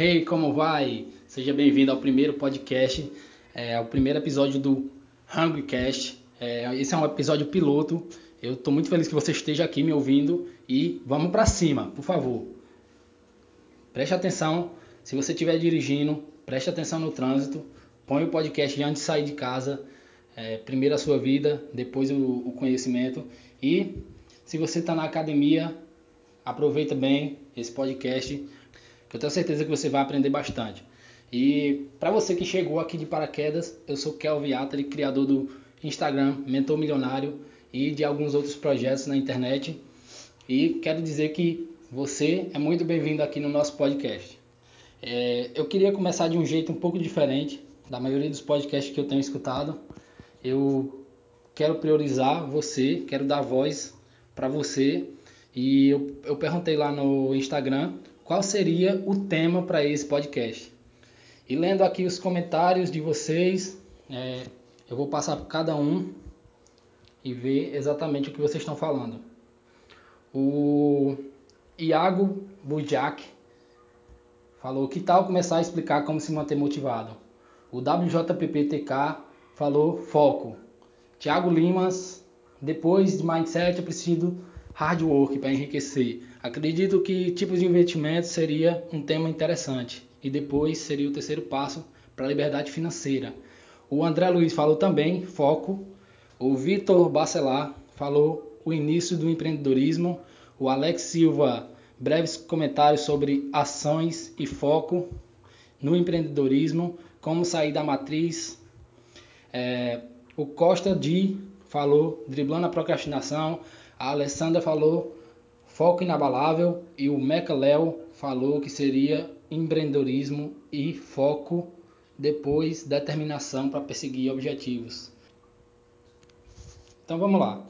Hey, como vai? Seja bem-vindo ao primeiro podcast, é, ao primeiro episódio do Hungrycast. É, esse é um episódio piloto. Eu estou muito feliz que você esteja aqui me ouvindo e vamos para cima, por favor. Preste atenção, se você estiver dirigindo, preste atenção no trânsito, põe o podcast antes de sair de casa. É, primeiro a sua vida, depois o, o conhecimento. E se você está na academia, aproveita bem esse podcast, eu tenho certeza que você vai aprender bastante. E para você que chegou aqui de paraquedas, eu sou Kelvin Atari, criador do Instagram Mentor Milionário e de alguns outros projetos na internet. E quero dizer que você é muito bem-vindo aqui no nosso podcast. É, eu queria começar de um jeito um pouco diferente da maioria dos podcasts que eu tenho escutado. Eu quero priorizar você, quero dar voz para você. E eu, eu perguntei lá no Instagram qual seria o tema para esse podcast. E lendo aqui os comentários de vocês, é, eu vou passar por cada um e ver exatamente o que vocês estão falando. O Iago Bujak falou que tal começar a explicar como se manter motivado. O WJPPTK falou foco. Tiago Limas, depois de mindset, eu preciso hard work para enriquecer. Acredito que tipos de investimento seria um tema interessante. E depois seria o terceiro passo para a liberdade financeira. O André Luiz falou também foco. O Vitor Bacelar falou o início do empreendedorismo. O Alex Silva, breves comentários sobre ações e foco no empreendedorismo, como sair da matriz. É, o Costa Di falou driblando a procrastinação. A Alessandra falou foco inabalável. E o Meca Léo falou que seria empreendedorismo e foco depois determinação para perseguir objetivos. Então vamos lá.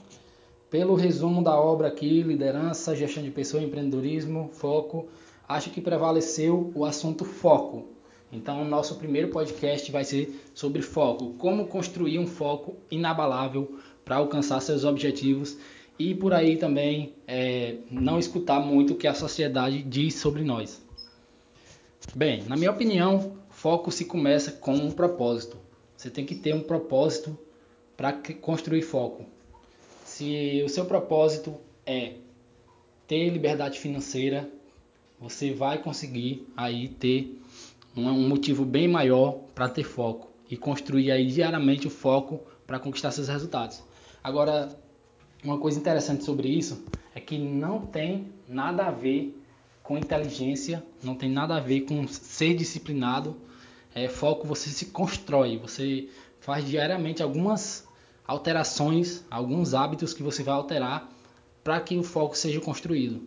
Pelo resumo da obra aqui, liderança, gestão de pessoas, empreendedorismo, foco, acho que prevaleceu o assunto foco. Então, nosso primeiro podcast vai ser sobre foco, como construir um foco inabalável para alcançar seus objetivos e por aí também é, não escutar muito o que a sociedade diz sobre nós. Bem, na minha opinião, foco se começa com um propósito. Você tem que ter um propósito para construir foco. Se o seu propósito é ter liberdade financeira, você vai conseguir aí ter um motivo bem maior para ter foco e construir aí diariamente o foco para conquistar seus resultados. Agora, uma coisa interessante sobre isso é que não tem nada a ver com inteligência, não tem nada a ver com ser disciplinado é, foco você se constrói, você faz diariamente algumas alterações, alguns hábitos que você vai alterar para que o foco seja construído.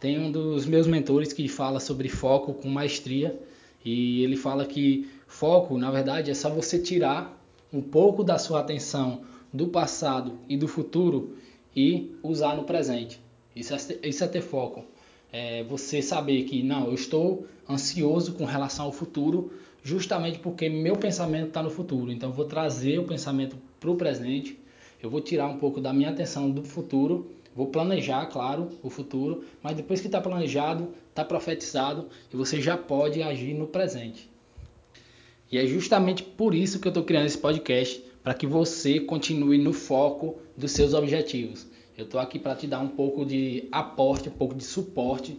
Tem um dos meus mentores que fala sobre foco com maestria e ele fala que foco, na verdade, é só você tirar um pouco da sua atenção do passado e do futuro e usar no presente. Isso é, isso é ter foco. É você saber que não, eu estou ansioso com relação ao futuro, justamente porque meu pensamento está no futuro. Então, eu vou trazer o pensamento para o presente, eu vou tirar um pouco da minha atenção do futuro, vou planejar, claro, o futuro, mas depois que está planejado, está profetizado e você já pode agir no presente. E é justamente por isso que eu estou criando esse podcast, para que você continue no foco dos seus objetivos. Eu estou aqui para te dar um pouco de aporte, um pouco de suporte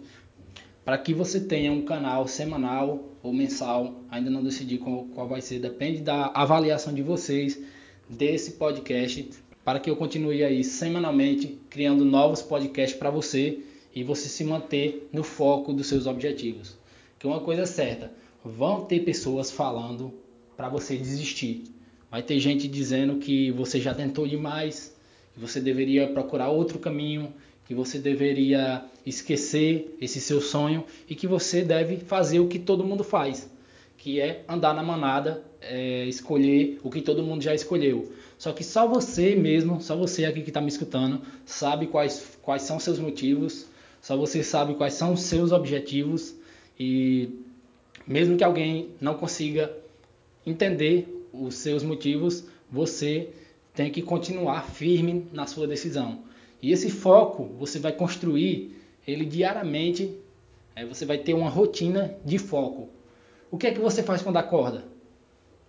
para que você tenha um canal semanal ou mensal, ainda não decidi qual, qual vai ser, depende da avaliação de vocês desse podcast, para que eu continue aí semanalmente criando novos podcasts para você e você se manter no foco dos seus objetivos. Que uma coisa é certa, vão ter pessoas falando para você desistir. Vai ter gente dizendo que você já tentou demais, que você deveria procurar outro caminho, que você deveria esquecer esse seu sonho e que você deve fazer o que todo mundo faz, que é andar na manada, é, escolher o que todo mundo já escolheu. Só que só você mesmo, só você aqui que está me escutando, sabe quais, quais são seus motivos, só você sabe quais são os seus objetivos e mesmo que alguém não consiga entender os seus motivos, você tem que continuar firme na sua decisão. E esse foco você vai construir ele diariamente É, você vai ter uma rotina de foco. O que é que você faz quando acorda?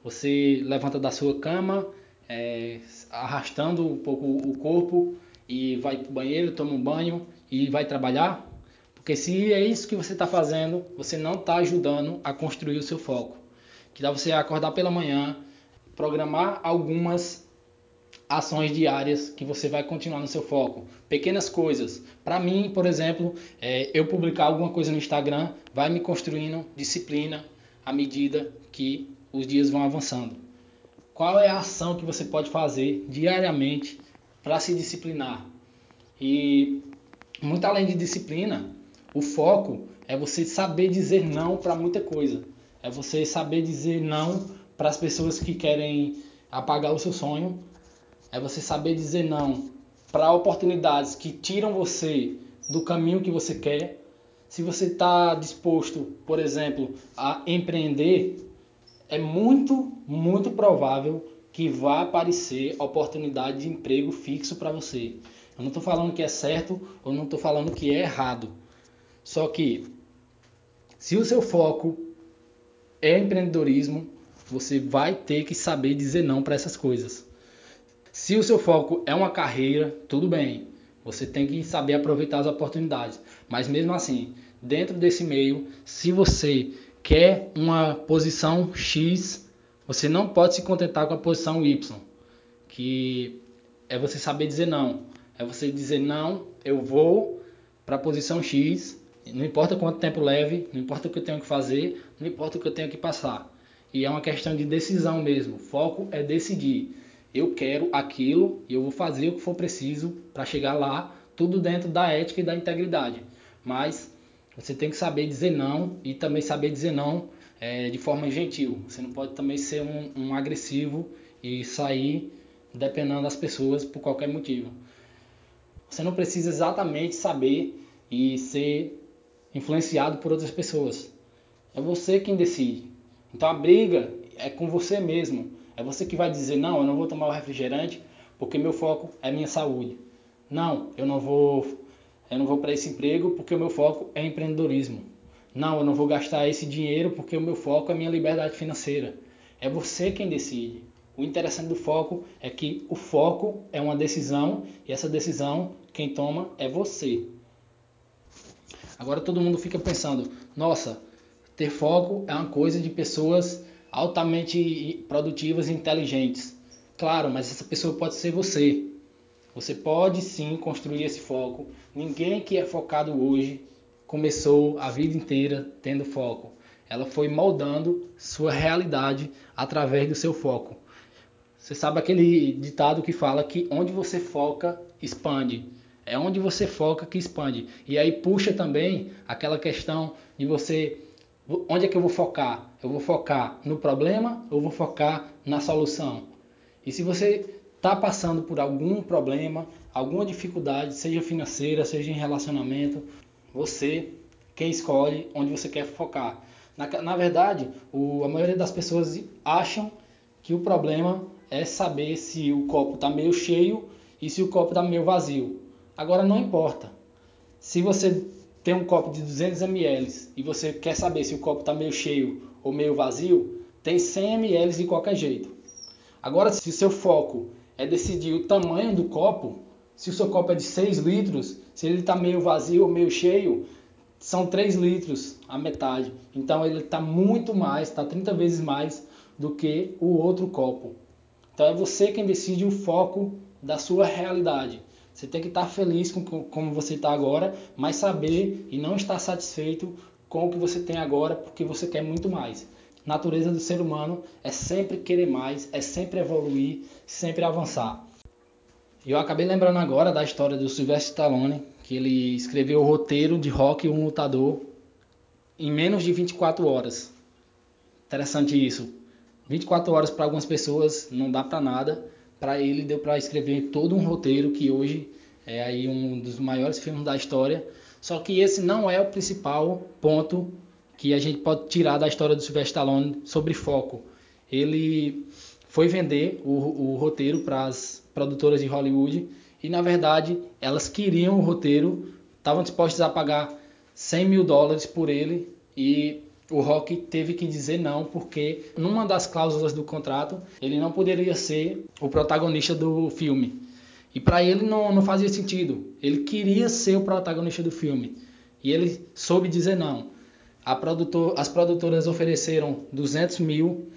Você levanta da sua cama, é, arrastando um pouco o corpo e vai para o banheiro, toma um banho e vai trabalhar? Porque se é isso que você está fazendo, você não está ajudando a construir o seu foco. Que dá você acordar pela manhã, programar algumas ações diárias que você vai continuar no seu foco. Pequenas coisas. Para mim, por exemplo, é, eu publicar alguma coisa no Instagram vai me construindo disciplina à medida que os dias vão avançando. Qual é a ação que você pode fazer diariamente para se disciplinar? E muito além de disciplina, o foco é você saber dizer não para muita coisa. É você saber dizer não para as pessoas que querem apagar o seu sonho. É você saber dizer não para oportunidades que tiram você do caminho que você quer. Se você está disposto, por exemplo, a empreender, é muito, muito provável que vá aparecer oportunidade de emprego fixo para você. Eu não estou falando que é certo ou não estou falando que é errado. Só que, se o seu foco é empreendedorismo, você vai ter que saber dizer não para essas coisas. Se o seu foco é uma carreira, tudo bem. Você tem que saber aproveitar as oportunidades. Mas mesmo assim, dentro desse meio, se você quer uma posição X, você não pode se contentar com a posição Y, que é você saber dizer não. É você dizer não, eu vou para a posição X, não importa quanto tempo leve, não importa o que eu tenho que fazer, não importa o que eu tenho que passar. E é uma questão de decisão mesmo. Foco é decidir. Eu quero aquilo e eu vou fazer o que for preciso para chegar lá, tudo dentro da ética e da integridade. Mas você tem que saber dizer não e também saber dizer não é, de forma gentil. Você não pode também ser um, um agressivo e sair dependendo das pessoas por qualquer motivo. Você não precisa exatamente saber e ser influenciado por outras pessoas. É você quem decide. Então a briga é com você mesmo. É você que vai dizer: não, eu não vou tomar o refrigerante porque meu foco é minha saúde. Não, eu não vou, eu não vou para esse emprego porque o meu foco é empreendedorismo. Não, eu não vou gastar esse dinheiro porque o meu foco é minha liberdade financeira. É você quem decide. O interessante do foco é que o foco é uma decisão e essa decisão quem toma é você. Agora todo mundo fica pensando: nossa, ter foco é uma coisa de pessoas altamente produtivas e inteligentes. Claro, mas essa pessoa pode ser você. Você pode sim construir esse foco. Ninguém que é focado hoje começou a vida inteira tendo foco. Ela foi moldando sua realidade através do seu foco. Você sabe aquele ditado que fala que onde você foca, expande. É onde você foca que expande. E aí puxa também aquela questão de você. Onde é que eu vou focar? Eu vou focar no problema ou vou focar na solução? E se você está passando por algum problema, alguma dificuldade, seja financeira, seja em relacionamento, você quem escolhe onde você quer focar. Na, na verdade, o, a maioria das pessoas acham que o problema é saber se o copo está meio cheio e se o copo está meio vazio. Agora não importa. Se você tem um copo de 200 ml e você quer saber se o copo está meio cheio ou meio vazio, tem 100 ml de qualquer jeito. Agora, se o seu foco é decidir o tamanho do copo, se o seu copo é de 6 litros, se ele está meio vazio ou meio cheio, são 3 litros a metade. Então ele está muito mais, está 30 vezes mais do que o outro copo. Então é você quem decide o foco da sua realidade. Você tem que estar feliz com como você está agora, mas saber e não estar satisfeito com o que você tem agora, porque você quer muito mais. Natureza do ser humano é sempre querer mais, é sempre evoluir, sempre avançar. Eu acabei lembrando agora da história do Sylvester Stallone, que ele escreveu o roteiro de Rock um lutador em menos de 24 horas. Interessante isso. 24 horas para algumas pessoas não dá para nada, para ele deu para escrever todo um roteiro que hoje é aí um dos maiores filmes da história. Só que esse não é o principal ponto que a gente pode tirar da história do Sylvester Stallone sobre foco. Ele foi vender o, o roteiro para as produtoras de Hollywood e na verdade elas queriam o roteiro, estavam dispostas a pagar 100 mil dólares por ele e o Rock teve que dizer não porque numa das cláusulas do contrato ele não poderia ser o protagonista do filme. E para ele não, não fazia sentido. Ele queria ser o protagonista do filme. E ele soube dizer não. Produtor, as produtoras ofereceram 200 mil,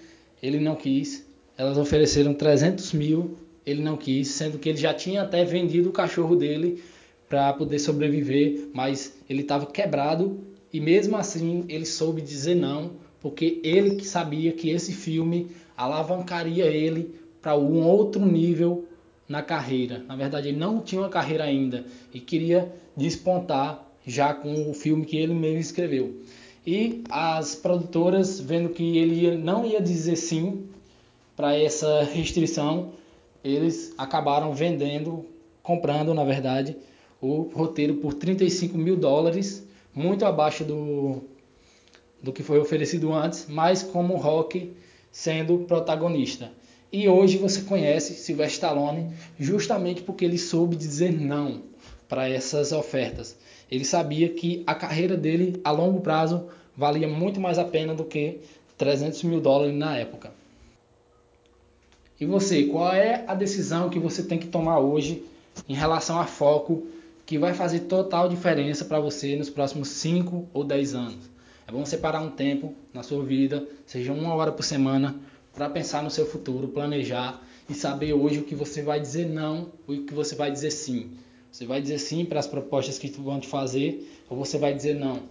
ele não quis. Elas ofereceram 300 mil, ele não quis. Sendo que ele já tinha até vendido o cachorro dele para poder sobreviver. Mas ele estava quebrado e mesmo assim ele soube dizer não, porque ele sabia que esse filme alavancaria ele para um outro nível na carreira. Na verdade, ele não tinha uma carreira ainda e queria despontar já com o filme que ele mesmo escreveu. E as produtoras, vendo que ele não ia dizer sim para essa restrição, eles acabaram vendendo, comprando, na verdade, o roteiro por 35 mil dólares muito abaixo do, do que foi oferecido antes, mas como Rock sendo protagonista. E hoje você conhece Sylvester Stallone justamente porque ele soube dizer não para essas ofertas. Ele sabia que a carreira dele a longo prazo valia muito mais a pena do que 300 mil dólares na época. E você, qual é a decisão que você tem que tomar hoje em relação a foco que vai fazer total diferença para você nos próximos 5 ou 10 anos. É bom separar um tempo na sua vida, seja uma hora por semana, para pensar no seu futuro, planejar e saber hoje o que você vai dizer não e o que você vai dizer sim. Você vai dizer sim para as propostas que vão te fazer ou você vai dizer não.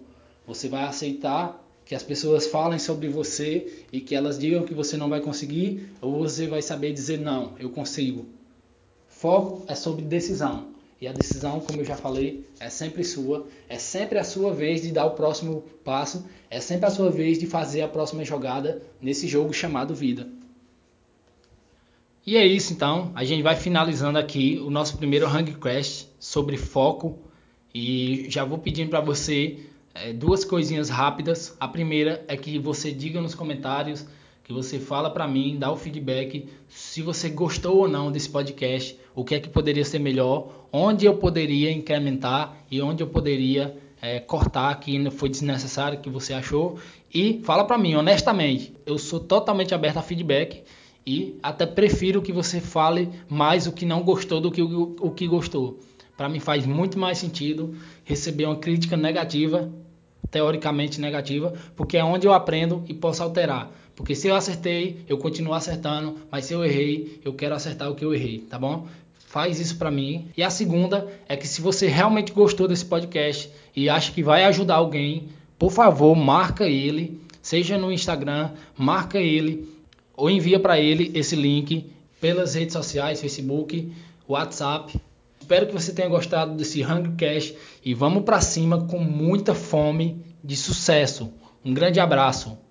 Você vai aceitar que as pessoas falem sobre você e que elas digam que você não vai conseguir ou você vai saber dizer não, eu consigo. Foco é sobre decisão. E a decisão, como eu já falei, é sempre sua. É sempre a sua vez de dar o próximo passo. É sempre a sua vez de fazer a próxima jogada nesse jogo chamado vida. E é isso então. A gente vai finalizando aqui o nosso primeiro Hang Crash sobre foco. E já vou pedindo para você é, duas coisinhas rápidas. A primeira é que você diga nos comentários que você fala para mim, dá o feedback se você gostou ou não desse podcast, o que é que poderia ser melhor, onde eu poderia incrementar e onde eu poderia é, cortar que foi desnecessário que você achou e fala para mim honestamente, eu sou totalmente aberto a feedback e até prefiro que você fale mais o que não gostou do que o, o que gostou. Para mim faz muito mais sentido receber uma crítica negativa, teoricamente negativa, porque é onde eu aprendo e posso alterar. Porque se eu acertei, eu continuo acertando, mas se eu errei, eu quero acertar o que eu errei, tá bom? Faz isso para mim. E a segunda é que se você realmente gostou desse podcast e acha que vai ajudar alguém, por favor, marca ele, seja no Instagram, marca ele ou envia para ele esse link pelas redes sociais, Facebook, WhatsApp. Espero que você tenha gostado desse Hungcast e vamos para cima com muita fome de sucesso. Um grande abraço.